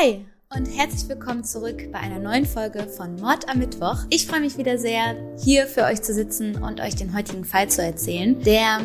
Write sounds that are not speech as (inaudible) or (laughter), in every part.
Hi und herzlich willkommen zurück bei einer neuen Folge von Mord am Mittwoch. Ich freue mich wieder sehr, hier für euch zu sitzen und euch den heutigen Fall zu erzählen, der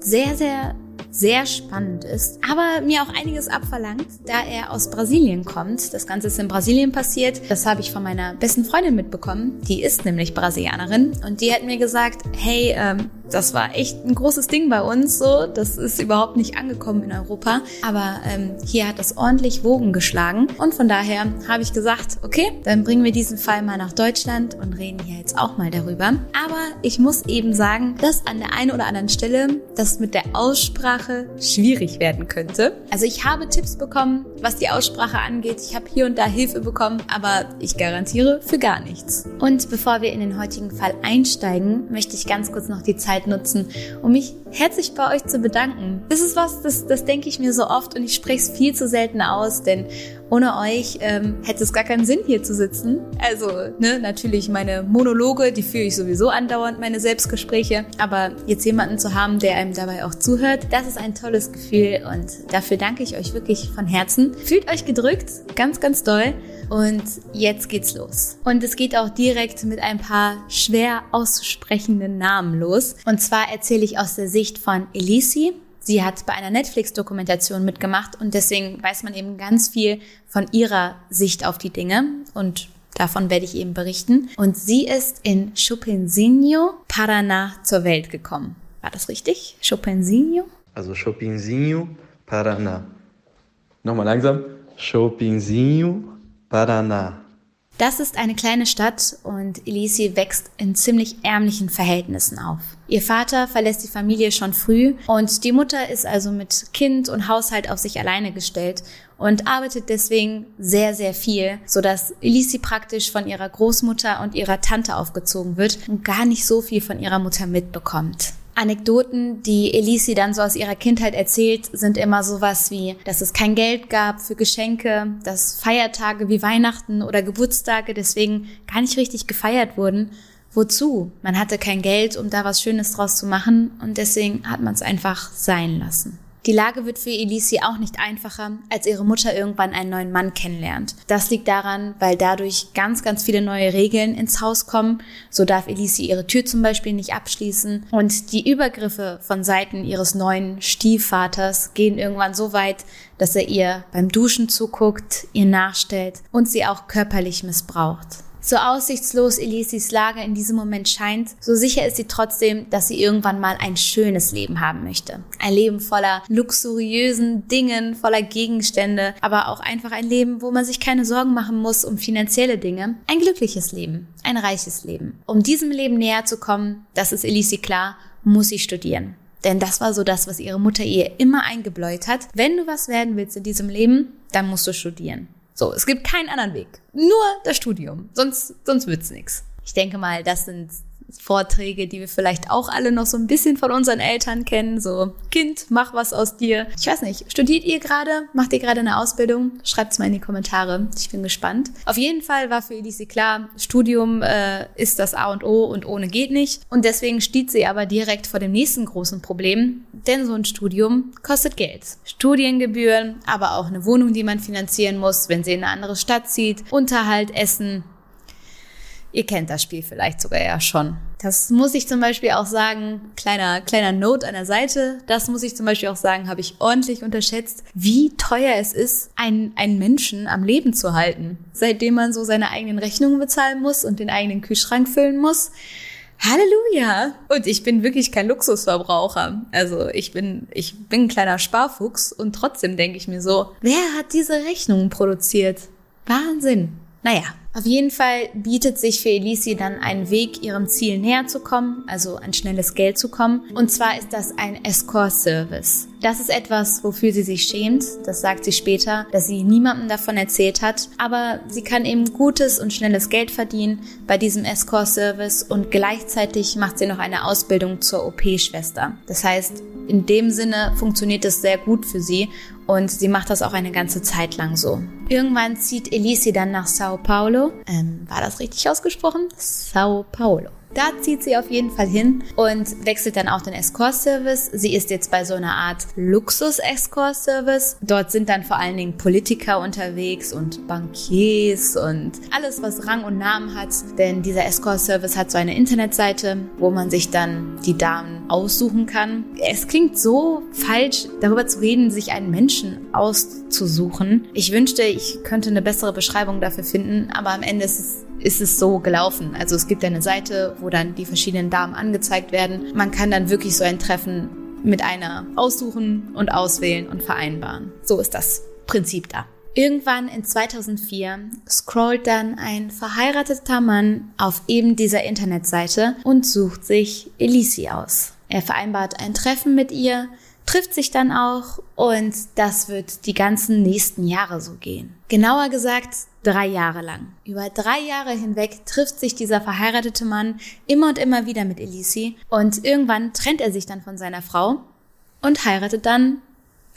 sehr, sehr sehr spannend ist, aber mir auch einiges abverlangt, da er aus Brasilien kommt. Das Ganze ist in Brasilien passiert. Das habe ich von meiner besten Freundin mitbekommen. Die ist nämlich Brasilianerin und die hat mir gesagt, hey, ähm, das war echt ein großes Ding bei uns so. Das ist überhaupt nicht angekommen in Europa. Aber ähm, hier hat es ordentlich Wogen geschlagen. Und von daher habe ich gesagt, okay, dann bringen wir diesen Fall mal nach Deutschland und reden hier jetzt auch mal darüber. Aber ich muss eben sagen, dass an der einen oder anderen Stelle das mit der Aussprache schwierig werden könnte. Also ich habe Tipps bekommen, was die Aussprache angeht. Ich habe hier und da Hilfe bekommen, aber ich garantiere für gar nichts. Und bevor wir in den heutigen Fall einsteigen, möchte ich ganz kurz noch die Zeit Zeit nutzen, um mich herzlich bei euch zu bedanken. Das ist was, das, das denke ich mir so oft und ich spreche es viel zu selten aus, denn ohne euch ähm, hätte es gar keinen Sinn, hier zu sitzen. Also, ne, natürlich meine Monologe, die führe ich sowieso andauernd, meine Selbstgespräche. Aber jetzt jemanden zu haben, der einem dabei auch zuhört, das ist ein tolles Gefühl und dafür danke ich euch wirklich von Herzen. Fühlt euch gedrückt, ganz, ganz doll. Und jetzt geht's los. Und es geht auch direkt mit ein paar schwer auszusprechenden Namen los. Und zwar erzähle ich aus der Sicht von Elisi. Sie hat bei einer Netflix-Dokumentation mitgemacht und deswegen weiß man eben ganz viel von ihrer Sicht auf die Dinge und davon werde ich eben berichten. Und sie ist in Chopinzinho, Paraná zur Welt gekommen. War das richtig? Chopinzinho? Also Chopinzinho, Paraná. Nochmal langsam. Chopinzinho, Paraná. Das ist eine kleine Stadt und Elisi wächst in ziemlich ärmlichen Verhältnissen auf. Ihr Vater verlässt die Familie schon früh und die Mutter ist also mit Kind und Haushalt auf sich alleine gestellt und arbeitet deswegen sehr, sehr viel, sodass Elisi praktisch von ihrer Großmutter und ihrer Tante aufgezogen wird und gar nicht so viel von ihrer Mutter mitbekommt. Anekdoten, die Elisi dann so aus ihrer Kindheit erzählt, sind immer sowas wie, dass es kein Geld gab für Geschenke, dass Feiertage wie Weihnachten oder Geburtstage deswegen gar nicht richtig gefeiert wurden. Wozu? Man hatte kein Geld, um da was Schönes draus zu machen und deswegen hat man es einfach sein lassen. Die Lage wird für Elisi auch nicht einfacher, als ihre Mutter irgendwann einen neuen Mann kennenlernt. Das liegt daran, weil dadurch ganz, ganz viele neue Regeln ins Haus kommen. So darf Elisi ihre Tür zum Beispiel nicht abschließen. Und die Übergriffe von Seiten ihres neuen Stiefvaters gehen irgendwann so weit, dass er ihr beim Duschen zuguckt, ihr nachstellt und sie auch körperlich missbraucht. So aussichtslos Elisis Lage in diesem Moment scheint, so sicher ist sie trotzdem, dass sie irgendwann mal ein schönes Leben haben möchte. Ein Leben voller luxuriösen Dingen, voller Gegenstände, aber auch einfach ein Leben, wo man sich keine Sorgen machen muss um finanzielle Dinge. Ein glückliches Leben, ein reiches Leben. Um diesem Leben näher zu kommen, das ist Elisi klar, muss sie studieren. Denn das war so das, was ihre Mutter ihr immer eingebläut hat. Wenn du was werden willst in diesem Leben, dann musst du studieren. So, es gibt keinen anderen Weg. Nur das Studium. Sonst, sonst wird's nichts. Ich denke mal, das sind Vorträge, die wir vielleicht auch alle noch so ein bisschen von unseren Eltern kennen. So, Kind, mach was aus dir. Ich weiß nicht, studiert ihr gerade? Macht ihr gerade eine Ausbildung? Schreibt's mal in die Kommentare. Ich bin gespannt. Auf jeden Fall war für Elise klar, Studium äh, ist das A und O und ohne geht nicht. Und deswegen steht sie aber direkt vor dem nächsten großen Problem, denn so ein Studium kostet Geld. Studiengebühren, aber auch eine Wohnung, die man finanzieren muss, wenn sie in eine andere Stadt zieht, Unterhalt, Essen, Ihr kennt das Spiel vielleicht sogar ja schon. Das muss ich zum Beispiel auch sagen, kleiner, kleiner Note an der Seite, das muss ich zum Beispiel auch sagen, habe ich ordentlich unterschätzt, wie teuer es ist, einen, einen Menschen am Leben zu halten. Seitdem man so seine eigenen Rechnungen bezahlen muss und den eigenen Kühlschrank füllen muss. Halleluja! Und ich bin wirklich kein Luxusverbraucher. Also ich bin, ich bin ein kleiner Sparfuchs und trotzdem denke ich mir so, wer hat diese Rechnungen produziert? Wahnsinn! Naja, auf jeden Fall bietet sich für Elisi dann ein Weg, ihrem Ziel näher zu kommen, also an schnelles Geld zu kommen. Und zwar ist das ein Escort-Service. Das ist etwas, wofür sie sich schämt. Das sagt sie später, dass sie niemandem davon erzählt hat. Aber sie kann eben gutes und schnelles Geld verdienen bei diesem Escort-Service und gleichzeitig macht sie noch eine Ausbildung zur OP-Schwester. Das heißt, in dem Sinne funktioniert es sehr gut für sie und sie macht das auch eine ganze Zeit lang so. Irgendwann zieht Elisi dann nach Sao Paulo. Ähm, war das richtig ausgesprochen? Sao Paulo. Da zieht sie auf jeden Fall hin und wechselt dann auch den Escort-Service. Sie ist jetzt bei so einer Art Luxus-Escort-Service. Dort sind dann vor allen Dingen Politiker unterwegs und Bankiers und alles, was Rang und Namen hat. Denn dieser Escort-Service hat so eine Internetseite, wo man sich dann die Damen aussuchen kann. Es klingt so falsch, darüber zu reden, sich einen Menschen auszusuchen. Ich wünschte, ich könnte eine bessere Beschreibung dafür finden, aber am Ende ist es ist es so gelaufen. Also es gibt eine Seite, wo dann die verschiedenen Damen angezeigt werden. Man kann dann wirklich so ein Treffen mit einer aussuchen und auswählen und vereinbaren. So ist das Prinzip da. Irgendwann in 2004 scrollt dann ein verheirateter Mann auf eben dieser Internetseite und sucht sich Elisi aus. Er vereinbart ein Treffen mit ihr, trifft sich dann auch und das wird die ganzen nächsten Jahre so gehen. Genauer gesagt drei Jahre lang. Über drei Jahre hinweg trifft sich dieser verheiratete Mann immer und immer wieder mit Elisi und irgendwann trennt er sich dann von seiner Frau und heiratet dann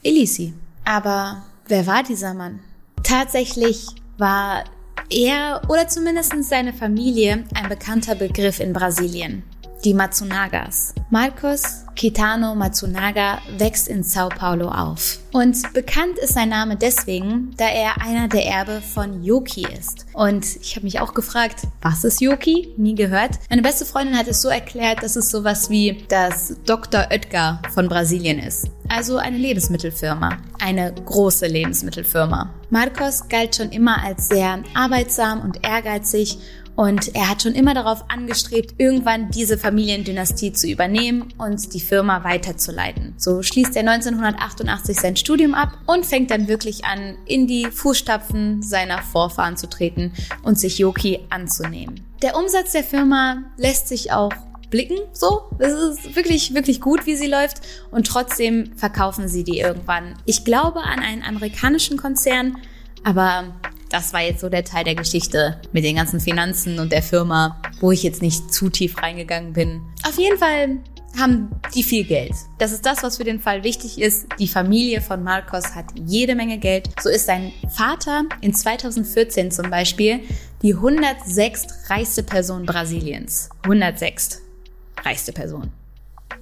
Elisi. Aber wer war dieser Mann? Tatsächlich war er oder zumindest seine Familie ein bekannter Begriff in Brasilien die Matsunagas. Marcos Kitano Matsunaga wächst in Sao Paulo auf. Und bekannt ist sein Name deswegen, da er einer der Erbe von Yoki ist. Und ich habe mich auch gefragt, was ist Yoki? Nie gehört. Meine beste Freundin hat es so erklärt, dass es sowas wie das Dr. Oetker von Brasilien ist. Also eine Lebensmittelfirma. Eine große Lebensmittelfirma. Marcos galt schon immer als sehr arbeitsam und ehrgeizig und er hat schon immer darauf angestrebt, irgendwann diese Familiendynastie zu übernehmen und die Firma weiterzuleiten. So schließt er 1988 sein Studium ab und fängt dann wirklich an, in die Fußstapfen seiner Vorfahren zu treten und sich Yoki anzunehmen. Der Umsatz der Firma lässt sich auch blicken, so. Es ist wirklich, wirklich gut, wie sie läuft. Und trotzdem verkaufen sie die irgendwann. Ich glaube an einen amerikanischen Konzern, aber das war jetzt so der Teil der Geschichte mit den ganzen Finanzen und der Firma, wo ich jetzt nicht zu tief reingegangen bin. Auf jeden Fall haben die viel Geld. Das ist das, was für den Fall wichtig ist. Die Familie von Marcos hat jede Menge Geld. So ist sein Vater in 2014 zum Beispiel die 106 reichste Person Brasiliens. 106 reichste Person.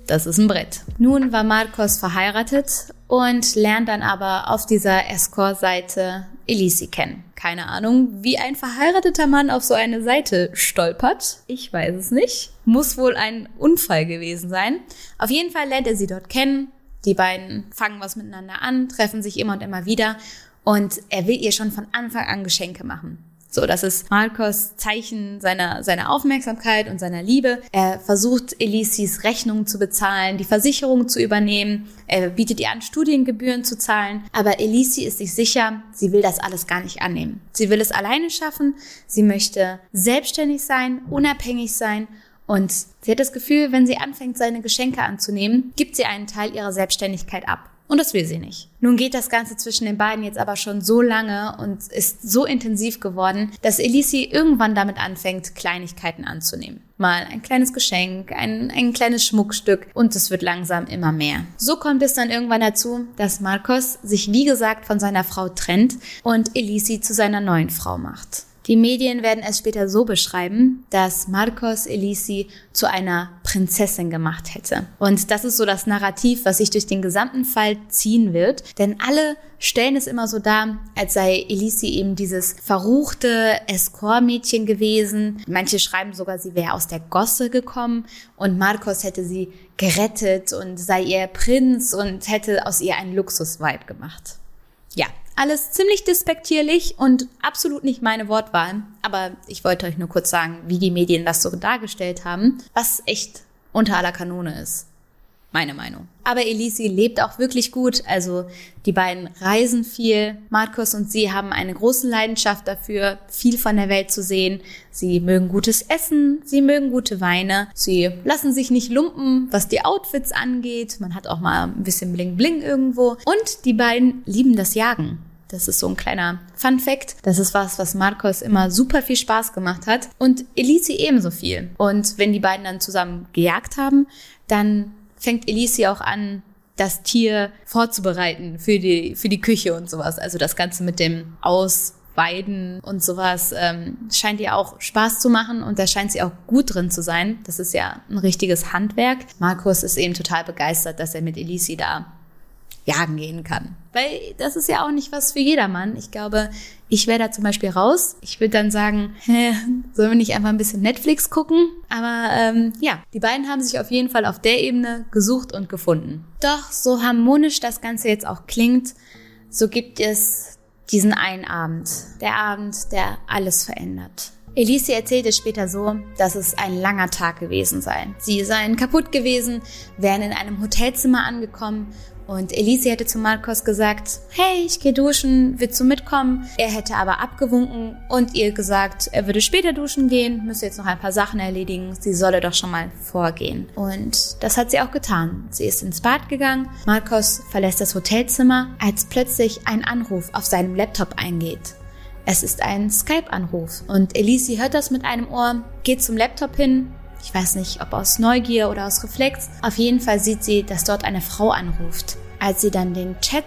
Das ist ein Brett. Nun war Marcos verheiratet und lernt dann aber auf dieser Escort-Seite Elisi kennen. Keine Ahnung, wie ein verheirateter Mann auf so eine Seite stolpert. Ich weiß es nicht. Muss wohl ein Unfall gewesen sein. Auf jeden Fall lernt er sie dort kennen. Die beiden fangen was miteinander an, treffen sich immer und immer wieder und er will ihr schon von Anfang an Geschenke machen. So, das ist Marcos Zeichen seiner, seiner Aufmerksamkeit und seiner Liebe. Er versucht, Elisis Rechnungen zu bezahlen, die Versicherung zu übernehmen. Er bietet ihr an, Studiengebühren zu zahlen. Aber Elisi ist sich sicher, sie will das alles gar nicht annehmen. Sie will es alleine schaffen. Sie möchte selbstständig sein, unabhängig sein und sie hat das Gefühl, wenn sie anfängt, seine Geschenke anzunehmen, gibt sie einen Teil ihrer Selbstständigkeit ab. Und das will sie nicht. Nun geht das Ganze zwischen den beiden jetzt aber schon so lange und ist so intensiv geworden, dass Elisi irgendwann damit anfängt, Kleinigkeiten anzunehmen. Mal ein kleines Geschenk, ein, ein kleines Schmuckstück und es wird langsam immer mehr. So kommt es dann irgendwann dazu, dass Marcos sich wie gesagt von seiner Frau trennt und Elisi zu seiner neuen Frau macht. Die Medien werden es später so beschreiben, dass Marcos Elisi zu einer Prinzessin gemacht hätte. Und das ist so das Narrativ, was sich durch den gesamten Fall ziehen wird. Denn alle stellen es immer so dar, als sei Elisi eben dieses verruchte Escort-Mädchen gewesen. Manche schreiben sogar, sie wäre aus der Gosse gekommen und Marcos hätte sie gerettet und sei ihr Prinz und hätte aus ihr einen Luxus-Vibe gemacht. Ja, alles ziemlich despektierlich und absolut nicht meine Wortwahl. Aber ich wollte euch nur kurz sagen, wie die Medien das so dargestellt haben, was echt unter aller Kanone ist. Meine Meinung. Aber Elisi lebt auch wirklich gut. Also die beiden reisen viel. Markus und sie haben eine große Leidenschaft dafür, viel von der Welt zu sehen. Sie mögen gutes Essen, sie mögen gute Weine. Sie lassen sich nicht lumpen, was die Outfits angeht. Man hat auch mal ein bisschen Bling Bling irgendwo. Und die beiden lieben das Jagen. Das ist so ein kleiner Fun Fact. Das ist was, was Marcos immer super viel Spaß gemacht hat und Elisi ebenso viel. Und wenn die beiden dann zusammen gejagt haben, dann fängt Elisi auch an, das Tier vorzubereiten für die, für die Küche und sowas. Also das Ganze mit dem Aus Weiden und sowas ähm, scheint ihr auch Spaß zu machen und da scheint sie auch gut drin zu sein. Das ist ja ein richtiges Handwerk. Markus ist eben total begeistert, dass er mit Elisi da jagen gehen kann. Weil das ist ja auch nicht was für jedermann. Ich glaube, ich wäre da zum Beispiel raus. Ich würde dann sagen, (laughs) hä, sollen wir nicht einfach ein bisschen Netflix gucken? Aber ähm, ja, die beiden haben sich auf jeden Fall auf der Ebene gesucht und gefunden. Doch so harmonisch das Ganze jetzt auch klingt, so gibt es diesen einen Abend. Der Abend, der alles verändert. Elise erzählte später so, dass es ein langer Tag gewesen sei. Sie seien kaputt gewesen, wären in einem Hotelzimmer angekommen und Elise hätte zu Marcos gesagt, hey, ich gehe duschen, willst du mitkommen? Er hätte aber abgewunken und ihr gesagt, er würde später duschen gehen, müsse jetzt noch ein paar Sachen erledigen, sie solle doch schon mal vorgehen. Und das hat sie auch getan. Sie ist ins Bad gegangen, Marcos verlässt das Hotelzimmer, als plötzlich ein Anruf auf seinem Laptop eingeht. Es ist ein Skype-Anruf und Elise hört das mit einem Ohr, geht zum Laptop hin, ich weiß nicht, ob aus Neugier oder aus Reflex. Auf jeden Fall sieht sie, dass dort eine Frau anruft. Als sie dann den Chat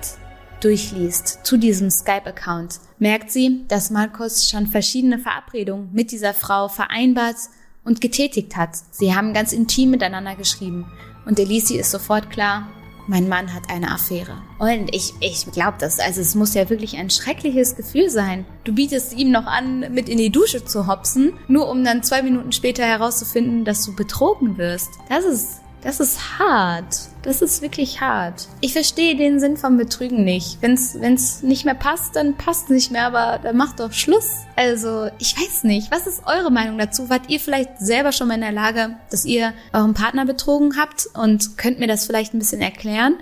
durchliest zu diesem Skype-Account, merkt sie, dass Markus schon verschiedene Verabredungen mit dieser Frau vereinbart und getätigt hat. Sie haben ganz intim miteinander geschrieben. Und Elisi ist sofort klar, mein Mann hat eine Affäre. Und ich, ich glaube das. Also es muss ja wirklich ein schreckliches Gefühl sein. Du bietest ihm noch an, mit in die Dusche zu hopsen, nur um dann zwei Minuten später herauszufinden, dass du betrogen wirst. Das ist das ist hart. Das ist wirklich hart. Ich verstehe den Sinn vom Betrügen nicht. Wenn's, wenn's nicht mehr passt, dann passt nicht mehr, aber dann macht doch Schluss. Also, ich weiß nicht. Was ist eure Meinung dazu? Wart ihr vielleicht selber schon mal in der Lage, dass ihr euren Partner betrogen habt und könnt mir das vielleicht ein bisschen erklären?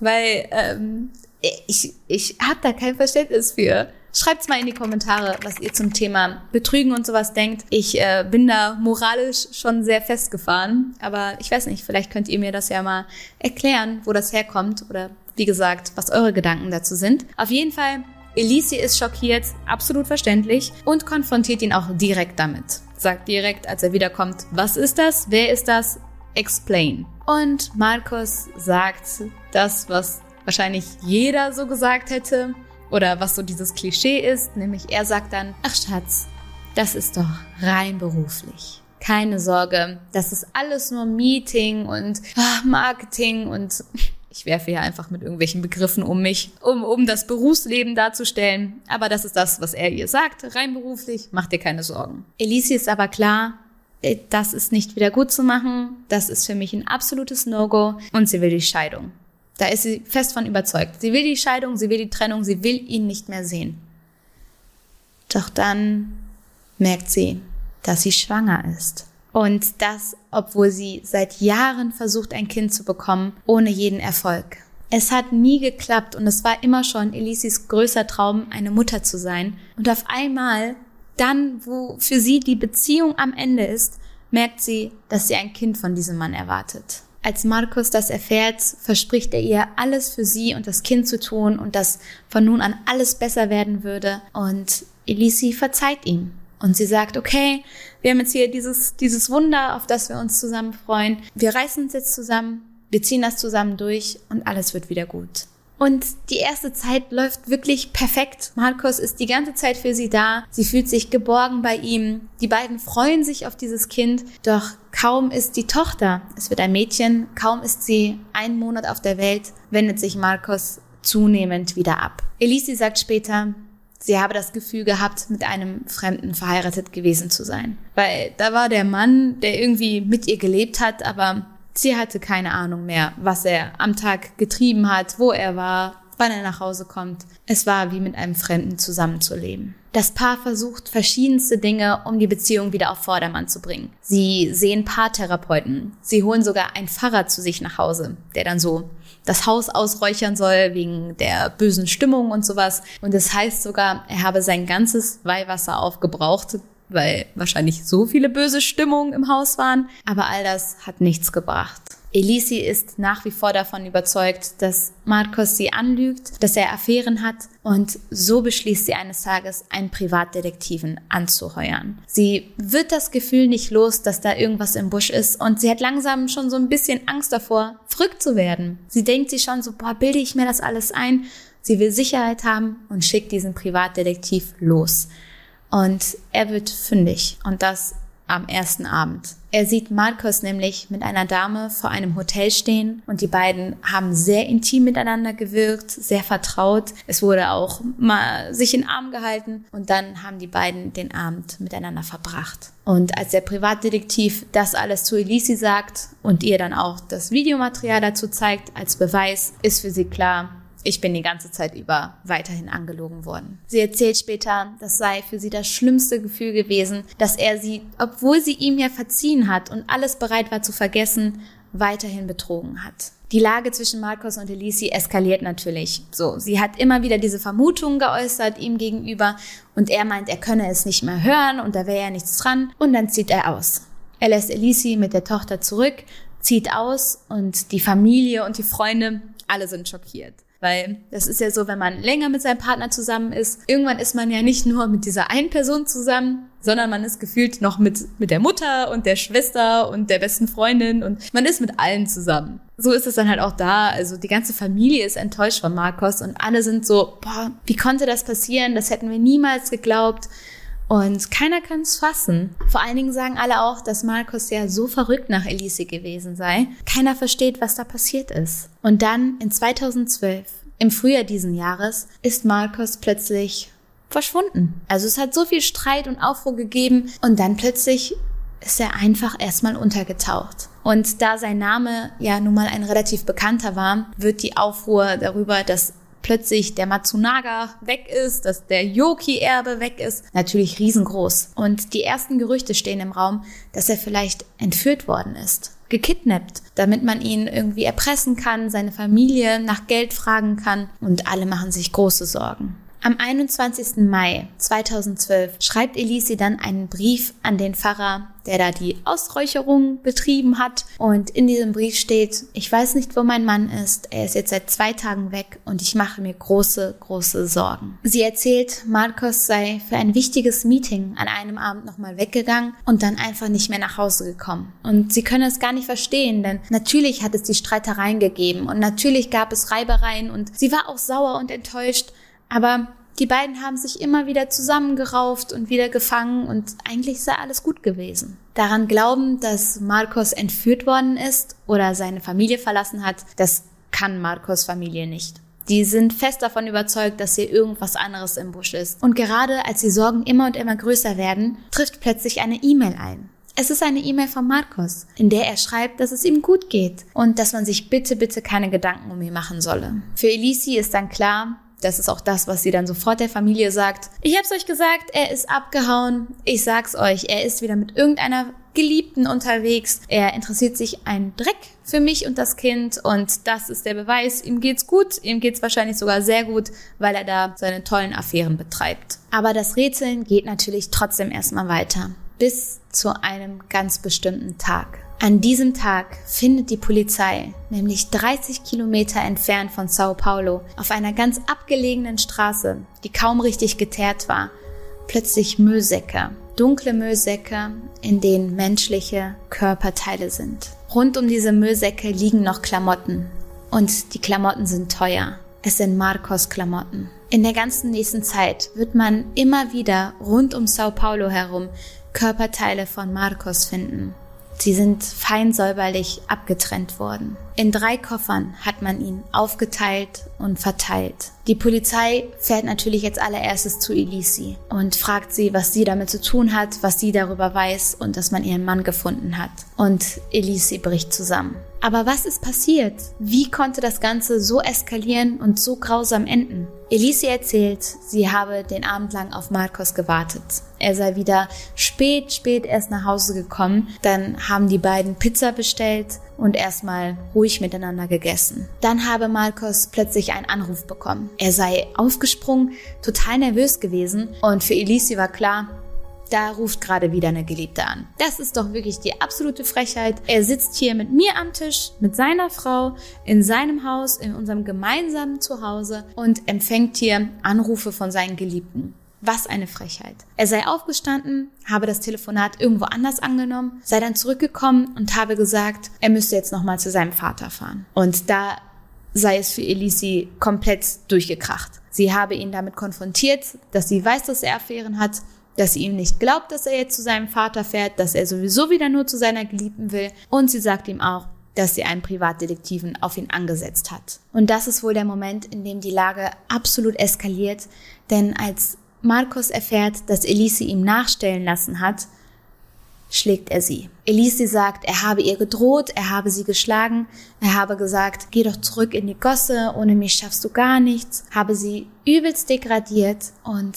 Weil ähm, ich, ich habe da kein Verständnis für. Schreibt's mal in die Kommentare, was ihr zum Thema Betrügen und sowas denkt. Ich äh, bin da moralisch schon sehr festgefahren, aber ich weiß nicht, vielleicht könnt ihr mir das ja mal erklären, wo das herkommt oder wie gesagt, was eure Gedanken dazu sind. Auf jeden Fall, Elise ist schockiert, absolut verständlich und konfrontiert ihn auch direkt damit. Sagt direkt, als er wiederkommt, was ist das? Wer ist das? Explain. Und Markus sagt das, was wahrscheinlich jeder so gesagt hätte. Oder was so dieses Klischee ist, nämlich er sagt dann, ach Schatz, das ist doch rein beruflich. Keine Sorge, das ist alles nur Meeting und ach, Marketing und (laughs) ich werfe hier einfach mit irgendwelchen Begriffen um mich, um, um das Berufsleben darzustellen. Aber das ist das, was er ihr sagt, rein beruflich, mach dir keine Sorgen. Elise ist aber klar, äh, das ist nicht wieder gut zu machen, das ist für mich ein absolutes No-Go und sie will die Scheidung. Da ist sie fest von überzeugt. Sie will die Scheidung, sie will die Trennung, sie will ihn nicht mehr sehen. Doch dann merkt sie, dass sie schwanger ist. Und das, obwohl sie seit Jahren versucht, ein Kind zu bekommen, ohne jeden Erfolg. Es hat nie geklappt und es war immer schon Elisis größer Traum, eine Mutter zu sein. Und auf einmal, dann, wo für sie die Beziehung am Ende ist, merkt sie, dass sie ein Kind von diesem Mann erwartet. Als Markus das erfährt, verspricht er ihr, alles für sie und das Kind zu tun und dass von nun an alles besser werden würde. Und Elisi verzeiht ihm. Und sie sagt, okay, wir haben jetzt hier dieses, dieses Wunder, auf das wir uns zusammen freuen. Wir reißen uns jetzt zusammen, wir ziehen das zusammen durch und alles wird wieder gut. Und die erste Zeit läuft wirklich perfekt. Markus ist die ganze Zeit für sie da. Sie fühlt sich geborgen bei ihm. Die beiden freuen sich auf dieses Kind. Doch kaum ist die Tochter, es wird ein Mädchen, kaum ist sie einen Monat auf der Welt, wendet sich Markus zunehmend wieder ab. Elise sagt später, sie habe das Gefühl gehabt, mit einem Fremden verheiratet gewesen zu sein. Weil da war der Mann, der irgendwie mit ihr gelebt hat, aber Sie hatte keine Ahnung mehr, was er am Tag getrieben hat, wo er war, wann er nach Hause kommt. Es war wie mit einem Fremden zusammenzuleben. Das Paar versucht verschiedenste Dinge, um die Beziehung wieder auf Vordermann zu bringen. Sie sehen Paartherapeuten. Sie holen sogar einen Pfarrer zu sich nach Hause, der dann so das Haus ausräuchern soll wegen der bösen Stimmung und sowas. Und es das heißt sogar, er habe sein ganzes Weihwasser aufgebraucht, weil wahrscheinlich so viele böse Stimmungen im Haus waren. Aber all das hat nichts gebracht. Elisi ist nach wie vor davon überzeugt, dass Marcos sie anlügt, dass er Affären hat und so beschließt sie eines Tages, einen Privatdetektiven anzuheuern. Sie wird das Gefühl nicht los, dass da irgendwas im Busch ist und sie hat langsam schon so ein bisschen Angst davor, verrückt zu werden. Sie denkt sich schon so, boah, bilde ich mir das alles ein? Sie will Sicherheit haben und schickt diesen Privatdetektiv los. Und er wird fündig und das am ersten Abend. Er sieht Marcos nämlich mit einer Dame vor einem Hotel stehen und die beiden haben sehr intim miteinander gewirkt, sehr vertraut. Es wurde auch mal sich in Arm gehalten und dann haben die beiden den Abend miteinander verbracht. Und als der Privatdetektiv das alles zu Elisi sagt und ihr dann auch das Videomaterial dazu zeigt als Beweis, ist für sie klar, ich bin die ganze Zeit über weiterhin angelogen worden. Sie erzählt später, das sei für sie das schlimmste Gefühl gewesen, dass er sie, obwohl sie ihm ja verziehen hat und alles bereit war zu vergessen, weiterhin betrogen hat. Die Lage zwischen Marcos und Elisi eskaliert natürlich. So, sie hat immer wieder diese Vermutungen geäußert ihm gegenüber und er meint, er könne es nicht mehr hören und da wäre ja nichts dran und dann zieht er aus. Er lässt Elisi mit der Tochter zurück, zieht aus und die Familie und die Freunde, alle sind schockiert. Weil das ist ja so, wenn man länger mit seinem Partner zusammen ist, irgendwann ist man ja nicht nur mit dieser einen Person zusammen, sondern man ist gefühlt noch mit, mit der Mutter und der Schwester und der besten Freundin und man ist mit allen zusammen. So ist es dann halt auch da. Also die ganze Familie ist enttäuscht von Marcos und alle sind so, boah, wie konnte das passieren? Das hätten wir niemals geglaubt. Und keiner kann es fassen. Vor allen Dingen sagen alle auch, dass Markus ja so verrückt nach Elise gewesen sei. Keiner versteht, was da passiert ist. Und dann in 2012, im Frühjahr diesen Jahres, ist Markus plötzlich verschwunden. Also es hat so viel Streit und Aufruhr gegeben und dann plötzlich ist er einfach erstmal untergetaucht. Und da sein Name ja nun mal ein relativ bekannter war, wird die Aufruhr darüber, dass plötzlich der Matsunaga weg ist, dass der Yoki-Erbe weg ist, natürlich riesengroß. Und die ersten Gerüchte stehen im Raum, dass er vielleicht entführt worden ist gekidnappt, damit man ihn irgendwie erpressen kann, seine Familie nach Geld fragen kann und alle machen sich große Sorgen. Am 21. Mai 2012 schreibt Elisi dann einen Brief an den Pfarrer, der da die Ausräucherung betrieben hat. Und in diesem Brief steht, ich weiß nicht, wo mein Mann ist. Er ist jetzt seit zwei Tagen weg und ich mache mir große, große Sorgen. Sie erzählt, Marcos sei für ein wichtiges Meeting an einem Abend nochmal weggegangen und dann einfach nicht mehr nach Hause gekommen. Und sie können es gar nicht verstehen, denn natürlich hat es die Streitereien gegeben und natürlich gab es Reibereien und sie war auch sauer und enttäuscht. Aber die beiden haben sich immer wieder zusammengerauft und wieder gefangen und eigentlich sei alles gut gewesen. Daran glauben, dass Marcos entführt worden ist oder seine Familie verlassen hat, das kann Marcos Familie nicht. Die sind fest davon überzeugt, dass hier irgendwas anderes im Busch ist. Und gerade als die Sorgen immer und immer größer werden, trifft plötzlich eine E-Mail ein. Es ist eine E-Mail von Marcos, in der er schreibt, dass es ihm gut geht und dass man sich bitte, bitte keine Gedanken um ihn machen solle. Für Elisi ist dann klar, das ist auch das, was sie dann sofort der Familie sagt. Ich hab's euch gesagt, er ist abgehauen. Ich sag's euch, er ist wieder mit irgendeiner Geliebten unterwegs. Er interessiert sich ein Dreck für mich und das Kind und das ist der Beweis. Ihm geht's gut, ihm geht's wahrscheinlich sogar sehr gut, weil er da seine tollen Affären betreibt. Aber das Rätseln geht natürlich trotzdem erstmal weiter. Bis zu einem ganz bestimmten Tag. An diesem Tag findet die Polizei, nämlich 30 Kilometer entfernt von Sao Paulo, auf einer ganz abgelegenen Straße, die kaum richtig geteert war, plötzlich Müllsäcke. Dunkle Müllsäcke, in denen menschliche Körperteile sind. Rund um diese Müllsäcke liegen noch Klamotten. Und die Klamotten sind teuer. Es sind Marcos Klamotten. In der ganzen nächsten Zeit wird man immer wieder rund um Sao Paulo herum Körperteile von Marcos finden. Sie sind fein säuberlich abgetrennt worden. In drei Koffern hat man ihn aufgeteilt und verteilt. Die Polizei fährt natürlich jetzt allererstes zu Elisi und fragt sie, was sie damit zu tun hat, was sie darüber weiß und dass man ihren Mann gefunden hat. Und Elisi bricht zusammen. Aber was ist passiert? Wie konnte das Ganze so eskalieren und so grausam enden? Elise erzählt, sie habe den Abend lang auf Marcos gewartet. Er sei wieder spät, spät erst nach Hause gekommen. Dann haben die beiden Pizza bestellt und erstmal ruhig miteinander gegessen. Dann habe Marcos plötzlich einen Anruf bekommen. Er sei aufgesprungen, total nervös gewesen und für Elise war klar, da ruft gerade wieder eine Geliebte an. Das ist doch wirklich die absolute Frechheit. Er sitzt hier mit mir am Tisch, mit seiner Frau, in seinem Haus, in unserem gemeinsamen Zuhause und empfängt hier Anrufe von seinen Geliebten. Was eine Frechheit. Er sei aufgestanden, habe das Telefonat irgendwo anders angenommen, sei dann zurückgekommen und habe gesagt, er müsste jetzt nochmal zu seinem Vater fahren. Und da sei es für Elisi komplett durchgekracht. Sie habe ihn damit konfrontiert, dass sie weiß, dass er Affären hat, dass sie ihm nicht glaubt, dass er jetzt zu seinem Vater fährt, dass er sowieso wieder nur zu seiner Geliebten will und sie sagt ihm auch, dass sie einen Privatdetektiven auf ihn angesetzt hat. Und das ist wohl der Moment, in dem die Lage absolut eskaliert, denn als Markus erfährt, dass Elise ihm nachstellen lassen hat, schlägt er sie. Elise sagt, er habe ihr gedroht, er habe sie geschlagen, er habe gesagt, geh doch zurück in die Gosse, ohne mich schaffst du gar nichts, habe sie übelst degradiert und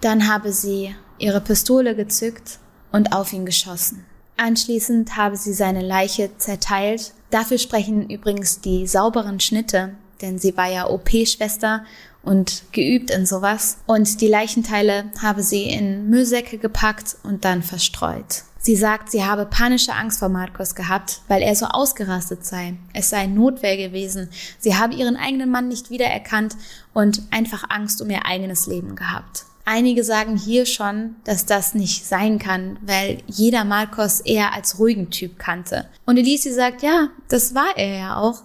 dann habe sie ihre Pistole gezückt und auf ihn geschossen. Anschließend habe sie seine Leiche zerteilt. Dafür sprechen übrigens die sauberen Schnitte, denn sie war ja OP-Schwester und geübt in sowas. Und die Leichenteile habe sie in Müllsäcke gepackt und dann verstreut. Sie sagt, sie habe panische Angst vor Marcos gehabt, weil er so ausgerastet sei. Es sei Notwehr gewesen. Sie habe ihren eigenen Mann nicht wiedererkannt und einfach Angst um ihr eigenes Leben gehabt. Einige sagen hier schon, dass das nicht sein kann, weil jeder Marcos eher als ruhigen Typ kannte. Und Elise sagt, ja, das war er ja auch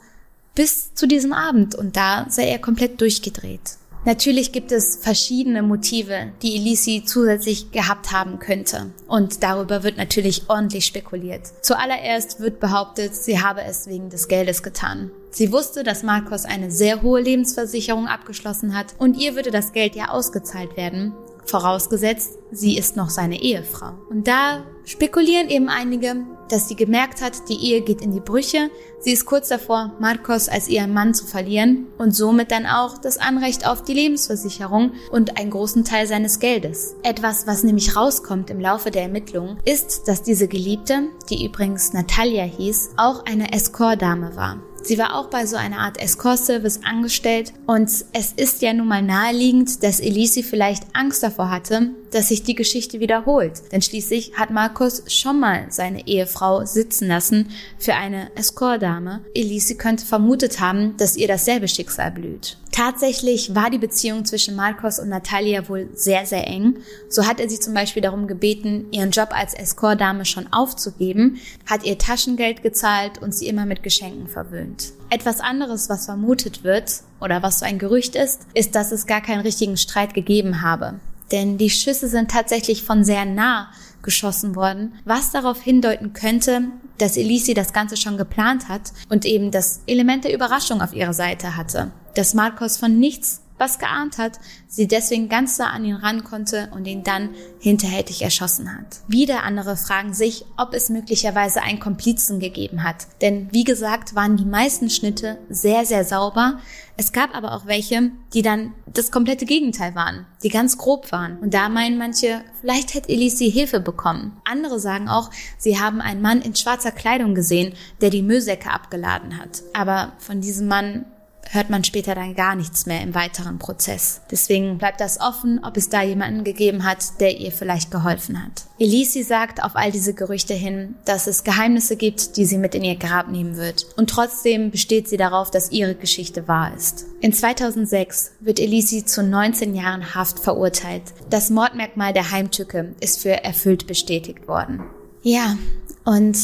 bis zu diesem Abend und da sei er komplett durchgedreht. Natürlich gibt es verschiedene Motive, die Elisi zusätzlich gehabt haben könnte. Und darüber wird natürlich ordentlich spekuliert. Zuallererst wird behauptet, sie habe es wegen des Geldes getan. Sie wusste, dass Marcos eine sehr hohe Lebensversicherung abgeschlossen hat und ihr würde das Geld ja ausgezahlt werden. Vorausgesetzt, sie ist noch seine Ehefrau. Und da spekulieren eben einige, dass sie gemerkt hat, die Ehe geht in die Brüche. Sie ist kurz davor, Marcos als ihren Mann zu verlieren und somit dann auch das Anrecht auf die Lebensversicherung und einen großen Teil seines Geldes. Etwas, was nämlich rauskommt im Laufe der Ermittlungen, ist, dass diese Geliebte, die übrigens Natalia hieß, auch eine Escort-Dame war. Sie war auch bei so einer Art Escort-Service angestellt. Und es ist ja nun mal naheliegend, dass Elise vielleicht Angst davor hatte, dass sich die Geschichte wiederholt. Denn schließlich hat Markus schon mal seine Ehefrau sitzen lassen für eine Escort-Dame. Elise könnte vermutet haben, dass ihr dasselbe Schicksal blüht. Tatsächlich war die Beziehung zwischen Marcos und Natalia wohl sehr, sehr eng. So hat er sie zum Beispiel darum gebeten, ihren Job als Escort-Dame schon aufzugeben, hat ihr Taschengeld gezahlt und sie immer mit Geschenken verwöhnt. Etwas anderes, was vermutet wird oder was so ein Gerücht ist, ist, dass es gar keinen richtigen Streit gegeben habe. Denn die Schüsse sind tatsächlich von sehr nah geschossen worden, was darauf hindeuten könnte, dass Elise das Ganze schon geplant hat und eben das Element der Überraschung auf ihrer Seite hatte. Dass Marcos von nichts was geahnt hat, sie deswegen ganz nah an ihn ran konnte und ihn dann hinterhältig erschossen hat. Wieder andere fragen sich, ob es möglicherweise einen Komplizen gegeben hat. Denn wie gesagt, waren die meisten Schnitte sehr, sehr sauber. Es gab aber auch welche, die dann das komplette Gegenteil waren, die ganz grob waren. Und da meinen manche, vielleicht hätte Elise Hilfe bekommen. Andere sagen auch, sie haben einen Mann in schwarzer Kleidung gesehen, der die Müllsäcke abgeladen hat. Aber von diesem Mann hört man später dann gar nichts mehr im weiteren Prozess. Deswegen bleibt das offen, ob es da jemanden gegeben hat, der ihr vielleicht geholfen hat. Elisi sagt auf all diese Gerüchte hin, dass es Geheimnisse gibt, die sie mit in ihr Grab nehmen wird. Und trotzdem besteht sie darauf, dass ihre Geschichte wahr ist. In 2006 wird Elisi zu 19 Jahren Haft verurteilt. Das Mordmerkmal der Heimtücke ist für erfüllt bestätigt worden. Ja, und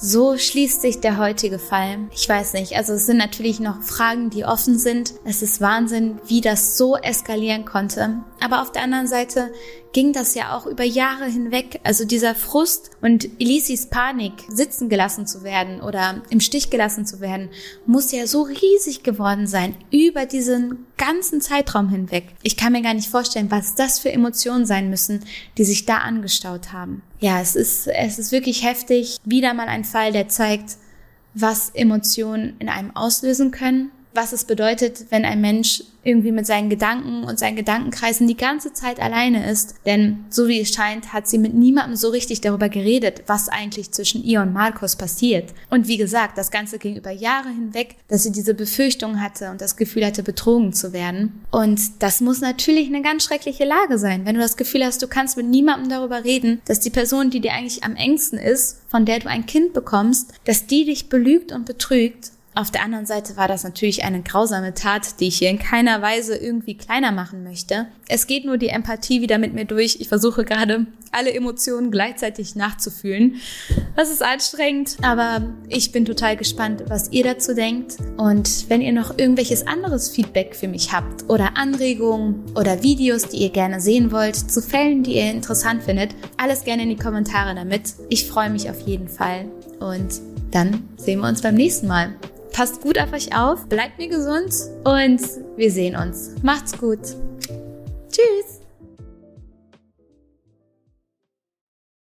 so schließt sich der heutige Fall. Ich weiß nicht, also es sind natürlich noch Fragen, die offen sind. Es ist Wahnsinn, wie das so eskalieren konnte. Aber auf der anderen Seite ging das ja auch über Jahre hinweg. Also dieser Frust und Elisis Panik, sitzen gelassen zu werden oder im Stich gelassen zu werden, muss ja so riesig geworden sein über diesen ganzen Zeitraum hinweg. Ich kann mir gar nicht vorstellen, was das für Emotionen sein müssen, die sich da angestaut haben. Ja, es ist, es ist wirklich heftig. Wieder mal ein Fall, der zeigt, was Emotionen in einem auslösen können was es bedeutet, wenn ein Mensch irgendwie mit seinen Gedanken und seinen Gedankenkreisen die ganze Zeit alleine ist. Denn so wie es scheint, hat sie mit niemandem so richtig darüber geredet, was eigentlich zwischen ihr und Markus passiert. Und wie gesagt, das Ganze ging über Jahre hinweg, dass sie diese Befürchtung hatte und das Gefühl hatte, betrogen zu werden. Und das muss natürlich eine ganz schreckliche Lage sein, wenn du das Gefühl hast, du kannst mit niemandem darüber reden, dass die Person, die dir eigentlich am engsten ist, von der du ein Kind bekommst, dass die dich belügt und betrügt auf der anderen Seite war das natürlich eine grausame Tat, die ich hier in keiner Weise irgendwie kleiner machen möchte. Es geht nur die Empathie wieder mit mir durch. Ich versuche gerade alle Emotionen gleichzeitig nachzufühlen. Das ist anstrengend, aber ich bin total gespannt, was ihr dazu denkt. Und wenn ihr noch irgendwelches anderes Feedback für mich habt oder Anregungen oder Videos, die ihr gerne sehen wollt, zu Fällen, die ihr interessant findet, alles gerne in die Kommentare damit. Ich freue mich auf jeden Fall. Und dann sehen wir uns beim nächsten Mal. Passt gut auf euch auf, bleibt mir gesund und wir sehen uns. Macht's gut. Tschüss.